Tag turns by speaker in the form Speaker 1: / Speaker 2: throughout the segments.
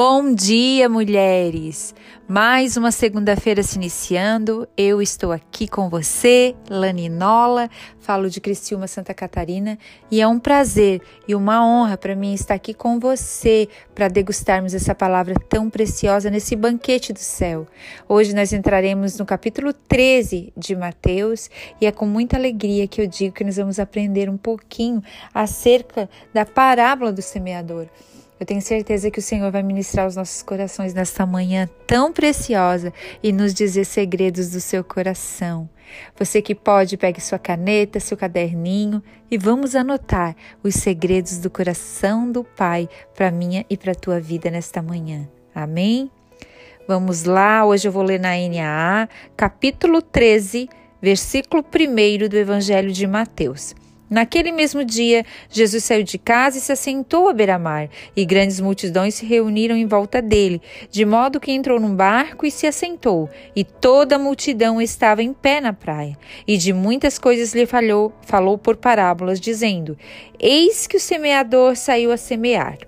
Speaker 1: Bom dia, mulheres! Mais uma segunda-feira se iniciando. Eu estou aqui com você, Laninola, falo de Criciúma, Santa Catarina, e é um prazer e uma honra para mim estar aqui com você para degustarmos essa palavra tão preciosa nesse banquete do céu. Hoje nós entraremos no capítulo 13 de Mateus e é com muita alegria que eu digo que nós vamos aprender um pouquinho acerca da parábola do semeador. Eu tenho certeza que o Senhor vai ministrar os nossos corações nesta manhã tão preciosa e nos dizer segredos do seu coração. Você que pode, pegue sua caneta, seu caderninho e vamos anotar os segredos do coração do Pai para minha e para tua vida nesta manhã. Amém? Vamos lá, hoje eu vou ler na NAA, capítulo 13, versículo 1 do Evangelho de Mateus. Naquele mesmo dia, Jesus saiu de casa e se assentou à beira-mar, e grandes multidões se reuniram em volta dele, de modo que entrou num barco e se assentou, e toda a multidão estava em pé na praia. E de muitas coisas lhe falou, falou por parábolas, dizendo: Eis que o semeador saiu a semear.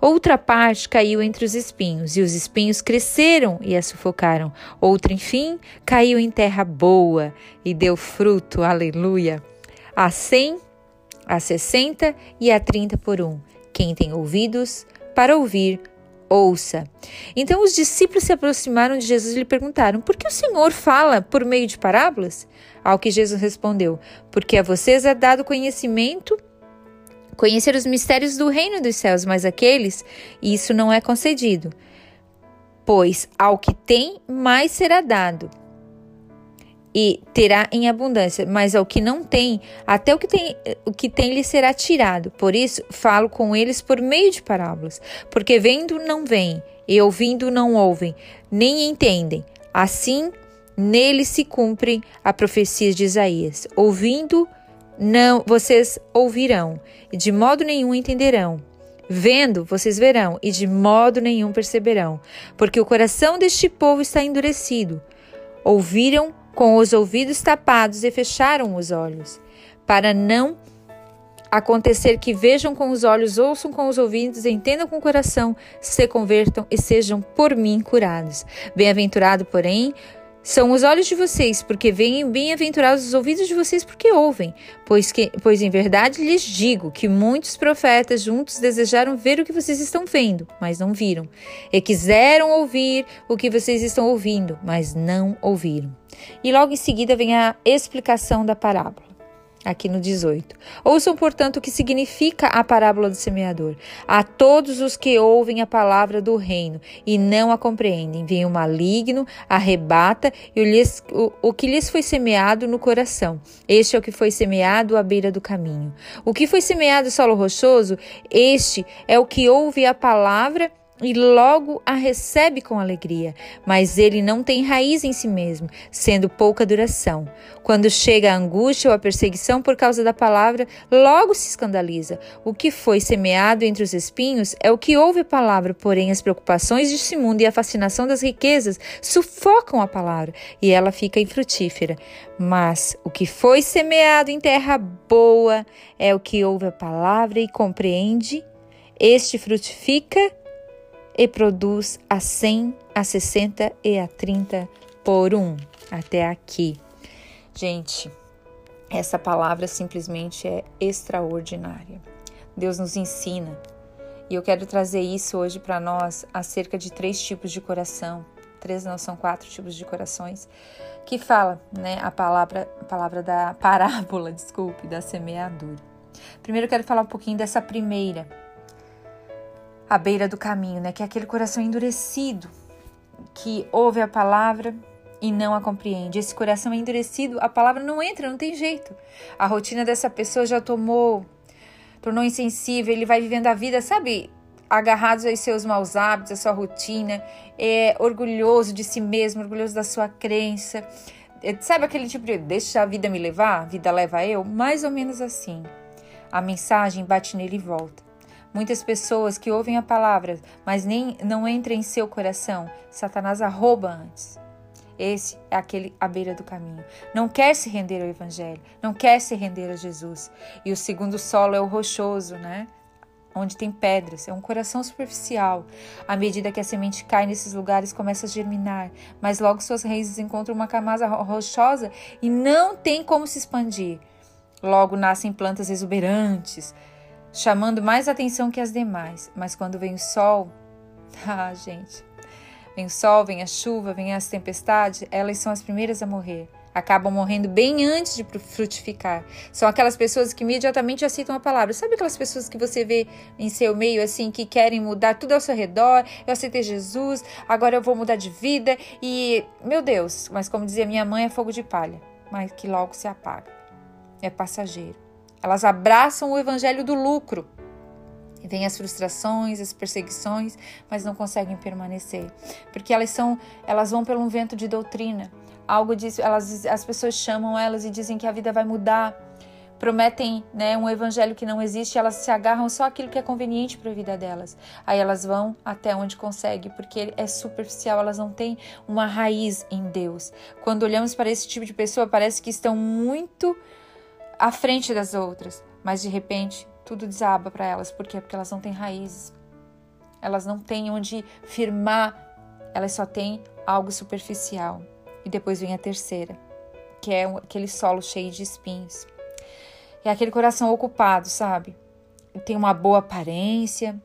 Speaker 1: Outra parte caiu entre os espinhos, e os espinhos cresceram e a sufocaram. Outra, enfim, caiu em terra boa e deu fruto, aleluia, a cem, a sessenta e a trinta por um. Quem tem ouvidos para ouvir, ouça. Então os discípulos se aproximaram de Jesus e lhe perguntaram: Por que o Senhor fala por meio de parábolas? Ao que Jesus respondeu: Porque a vocês é dado conhecimento conhecer os mistérios do reino dos céus, mas aqueles, isso não é concedido. Pois ao que tem, mais será dado, e terá em abundância, mas ao que não tem, até o que tem, o que tem lhe será tirado. Por isso, falo com eles por meio de parábolas, porque vendo não veem, e ouvindo não ouvem, nem entendem. Assim, nele se cumpre a profecia de Isaías. Ouvindo, não vocês ouvirão, e de modo nenhum entenderão. Vendo, vocês verão, e de modo nenhum perceberão, porque o coração deste povo está endurecido. Ouviram com os ouvidos tapados e fecharam os olhos, para não acontecer que vejam com os olhos, ouçam com os ouvidos, entendam com o coração, se convertam e sejam por mim curados. Bem-aventurado, porém, são os olhos de vocês, porque veem bem-aventurados os ouvidos de vocês, porque ouvem. Pois, que, pois em verdade lhes digo que muitos profetas juntos desejaram ver o que vocês estão vendo, mas não viram. E quiseram ouvir o que vocês estão ouvindo, mas não ouviram. E logo em seguida vem a explicação da parábola aqui no 18. Ouçam, portanto, o que significa a parábola do semeador. A todos os que ouvem a palavra do reino e não a compreendem, vem o maligno, arrebata e o, lhes, o, o que lhes foi semeado no coração. Este é o que foi semeado à beira do caminho. O que foi semeado solo rochoso, este é o que ouve a palavra e logo a recebe com alegria, mas ele não tem raiz em si mesmo, sendo pouca duração. Quando chega a angústia ou a perseguição por causa da palavra, logo se escandaliza. O que foi semeado entre os espinhos é o que ouve a palavra, porém as preocupações deste mundo e a fascinação das riquezas sufocam a palavra e ela fica infrutífera. Mas o que foi semeado em terra boa é o que ouve a palavra e compreende. Este frutifica e produz a 100, a 60 e a 30 por um. Até aqui. Gente, essa palavra simplesmente é extraordinária. Deus nos ensina. E eu quero trazer isso hoje para nós acerca de três tipos de coração. Três não são quatro tipos de corações que fala, né, a palavra, a palavra da parábola, desculpe, da semeadura. Primeiro eu quero falar um pouquinho dessa primeira, à beira do caminho, né? Que é aquele coração endurecido que ouve a palavra e não a compreende. Esse coração é endurecido, a palavra não entra, não tem jeito. A rotina dessa pessoa já tomou tornou insensível, ele vai vivendo a vida, sabe, agarrados aos seus maus hábitos, à sua rotina, é orgulhoso de si mesmo, orgulhoso da sua crença. É, sabe aquele tipo de deixa a vida me levar, a vida leva eu? Mais ou menos assim. A mensagem bate nele e volta. Muitas pessoas que ouvem a palavra, mas nem não entra em seu coração, Satanás arroba antes. Esse é aquele à beira do caminho. Não quer se render ao Evangelho, não quer se render a Jesus. E o segundo solo é o rochoso, né? Onde tem pedras, é um coração superficial. À medida que a semente cai nesses lugares, começa a germinar, mas logo suas raízes encontram uma camada rochosa e não tem como se expandir. Logo nascem plantas exuberantes, chamando mais atenção que as demais. Mas quando vem o sol, ah, gente, Vem o sol, vem a chuva, vem as tempestades, elas são as primeiras a morrer. Acabam morrendo bem antes de frutificar. São aquelas pessoas que imediatamente aceitam a palavra. Sabe aquelas pessoas que você vê em seu meio, assim, que querem mudar tudo ao seu redor? Eu aceitei Jesus, agora eu vou mudar de vida. E, meu Deus, mas como dizia minha mãe, é fogo de palha, mas que logo se apaga. É passageiro. Elas abraçam o evangelho do lucro Vêm as frustrações, as perseguições, mas não conseguem permanecer, porque elas são, elas vão pelo um vento de doutrina. Algo diz, elas, as pessoas chamam elas e dizem que a vida vai mudar, prometem né, um evangelho que não existe, elas se agarram só aquilo que é conveniente para a vida delas. Aí elas vão até onde conseguem, porque é superficial, elas não têm uma raiz em Deus. Quando olhamos para esse tipo de pessoa, parece que estão muito à frente das outras, mas de repente tudo desaba para elas. Por quê? Porque elas não têm raízes. Elas não têm onde firmar. Elas só têm algo superficial. E depois vem a terceira, que é aquele solo cheio de espinhos. É aquele coração ocupado, sabe? Tem uma boa aparência,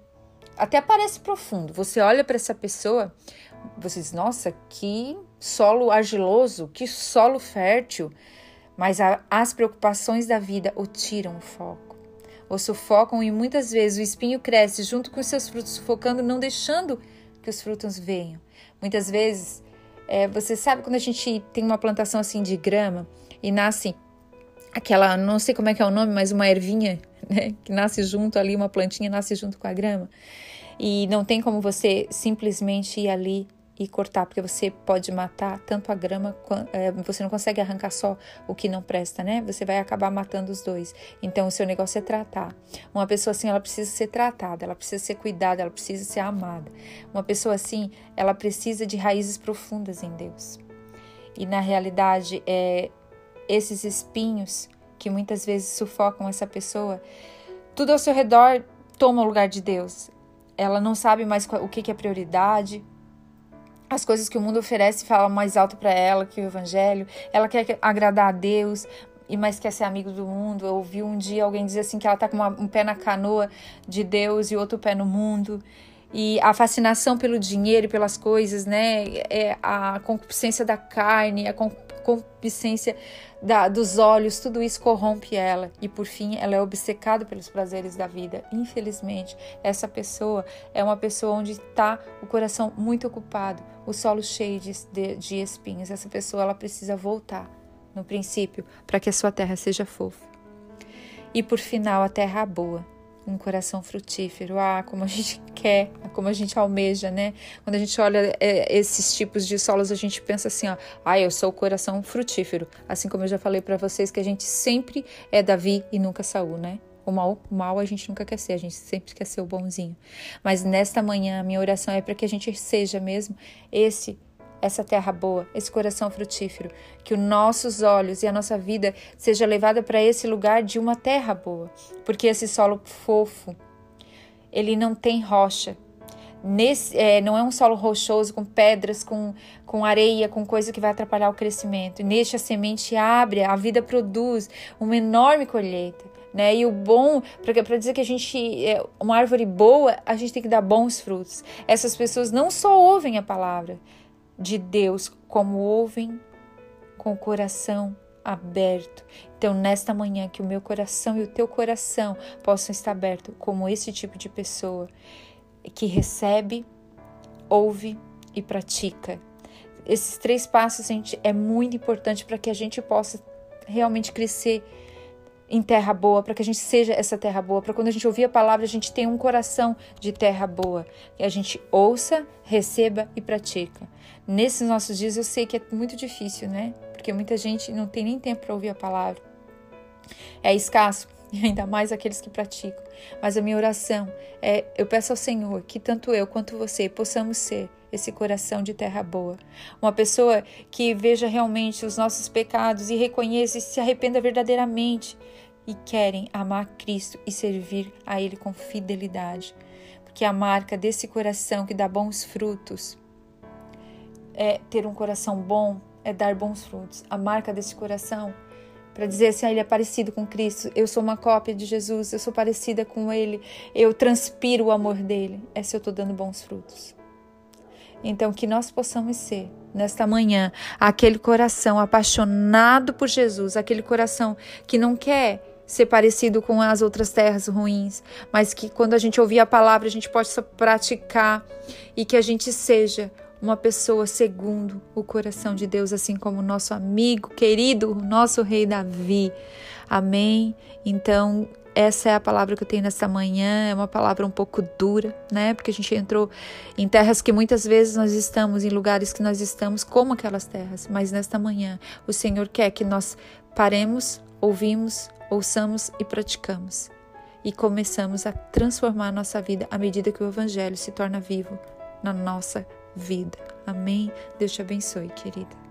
Speaker 1: até parece profundo. Você olha para essa pessoa, você diz: nossa, que solo argiloso, que solo fértil. Mas as preocupações da vida o tiram o foco o sufocam e muitas vezes o espinho cresce junto com seus frutos, sufocando, não deixando que os frutos venham. Muitas vezes, é, você sabe quando a gente tem uma plantação assim de grama e nasce aquela, não sei como é que é o nome, mas uma ervinha, né, que nasce junto ali, uma plantinha nasce junto com a grama. E não tem como você simplesmente ir ali e cortar, porque você pode matar tanto a grama, é, você não consegue arrancar só o que não presta, né? Você vai acabar matando os dois. Então, o seu negócio é tratar. Uma pessoa assim, ela precisa ser tratada, ela precisa ser cuidada, ela precisa ser amada. Uma pessoa assim, ela precisa de raízes profundas em Deus. E na realidade, é, esses espinhos que muitas vezes sufocam essa pessoa, tudo ao seu redor toma o lugar de Deus. Ela não sabe mais o que é prioridade, as coisas que o mundo oferece falam mais alto para ela que o evangelho. Ela quer agradar a Deus, e mais quer ser amigo do mundo. Eu ouvi um dia alguém dizer assim que ela tá com uma, um pé na canoa de Deus e outro pé no mundo. E a fascinação pelo dinheiro e pelas coisas, né? É a concupiscência da carne, a concupiscência da, dos olhos, tudo isso corrompe ela. E por fim, ela é obcecada pelos prazeres da vida. Infelizmente, essa pessoa é uma pessoa onde está o coração muito ocupado, o solo cheio de, de, de espinhos. Essa pessoa ela precisa voltar no princípio para que a sua terra seja fofa. E por final, a terra boa um coração frutífero. Ah, como a gente quer, como a gente almeja, né? Quando a gente olha é, esses tipos de solos, a gente pensa assim, ó, ah, eu sou o coração frutífero. Assim como eu já falei para vocês que a gente sempre é Davi e nunca Saul, né? O mal, o mal a gente nunca quer ser, a gente sempre quer ser o bonzinho. Mas nesta manhã, a minha oração é para que a gente seja mesmo esse essa terra boa, esse coração frutífero, que os nossos olhos e a nossa vida seja levada para esse lugar de uma terra boa, porque esse solo fofo, ele não tem rocha. Nesse, é, não é um solo rochoso com pedras, com, com areia, com coisa que vai atrapalhar o crescimento. Neste a semente abre, a vida produz uma enorme colheita. Né? E o bom, para dizer que a gente é uma árvore boa, a gente tem que dar bons frutos. Essas pessoas não só ouvem a palavra, de Deus como ouvem com o coração aberto. Então, nesta manhã, que o meu coração e o teu coração possam estar abertos como esse tipo de pessoa que recebe, ouve e pratica. Esses três passos, gente, é muito importante para que a gente possa realmente crescer em terra boa, para que a gente seja essa terra boa, para quando a gente ouvir a palavra, a gente tenha um coração de terra boa, que a gente ouça, receba e pratica. Nesses nossos dias eu sei que é muito difícil, né? Porque muita gente não tem nem tempo para ouvir a palavra. É escasso, ainda mais aqueles que praticam. Mas a minha oração é: eu peço ao Senhor que tanto eu quanto você possamos ser esse coração de terra boa. Uma pessoa que veja realmente os nossos pecados e reconheça e se arrependa verdadeiramente e querem amar Cristo e servir a Ele com fidelidade. Porque a marca desse coração que dá bons frutos é ter um coração bom, é dar bons frutos. A marca desse coração para dizer assim, ah, ele é parecido com Cristo, eu sou uma cópia de Jesus, eu sou parecida com ele, eu transpiro o amor dele. É se eu estou dando bons frutos. Então, que nós possamos ser, nesta manhã, aquele coração apaixonado por Jesus, aquele coração que não quer ser parecido com as outras terras ruins, mas que quando a gente ouvir a palavra, a gente possa praticar e que a gente seja uma pessoa segundo o coração de Deus, assim como nosso amigo querido, nosso rei Davi. Amém? Então, essa é a palavra que eu tenho nessa manhã, é uma palavra um pouco dura, né? Porque a gente entrou em terras que muitas vezes nós estamos, em lugares que nós estamos como aquelas terras, mas nesta manhã o Senhor quer que nós paremos, ouvimos, ouçamos e praticamos. E começamos a transformar a nossa vida à medida que o Evangelho se torna vivo na nossa vida. Amém? Deus te abençoe, querida.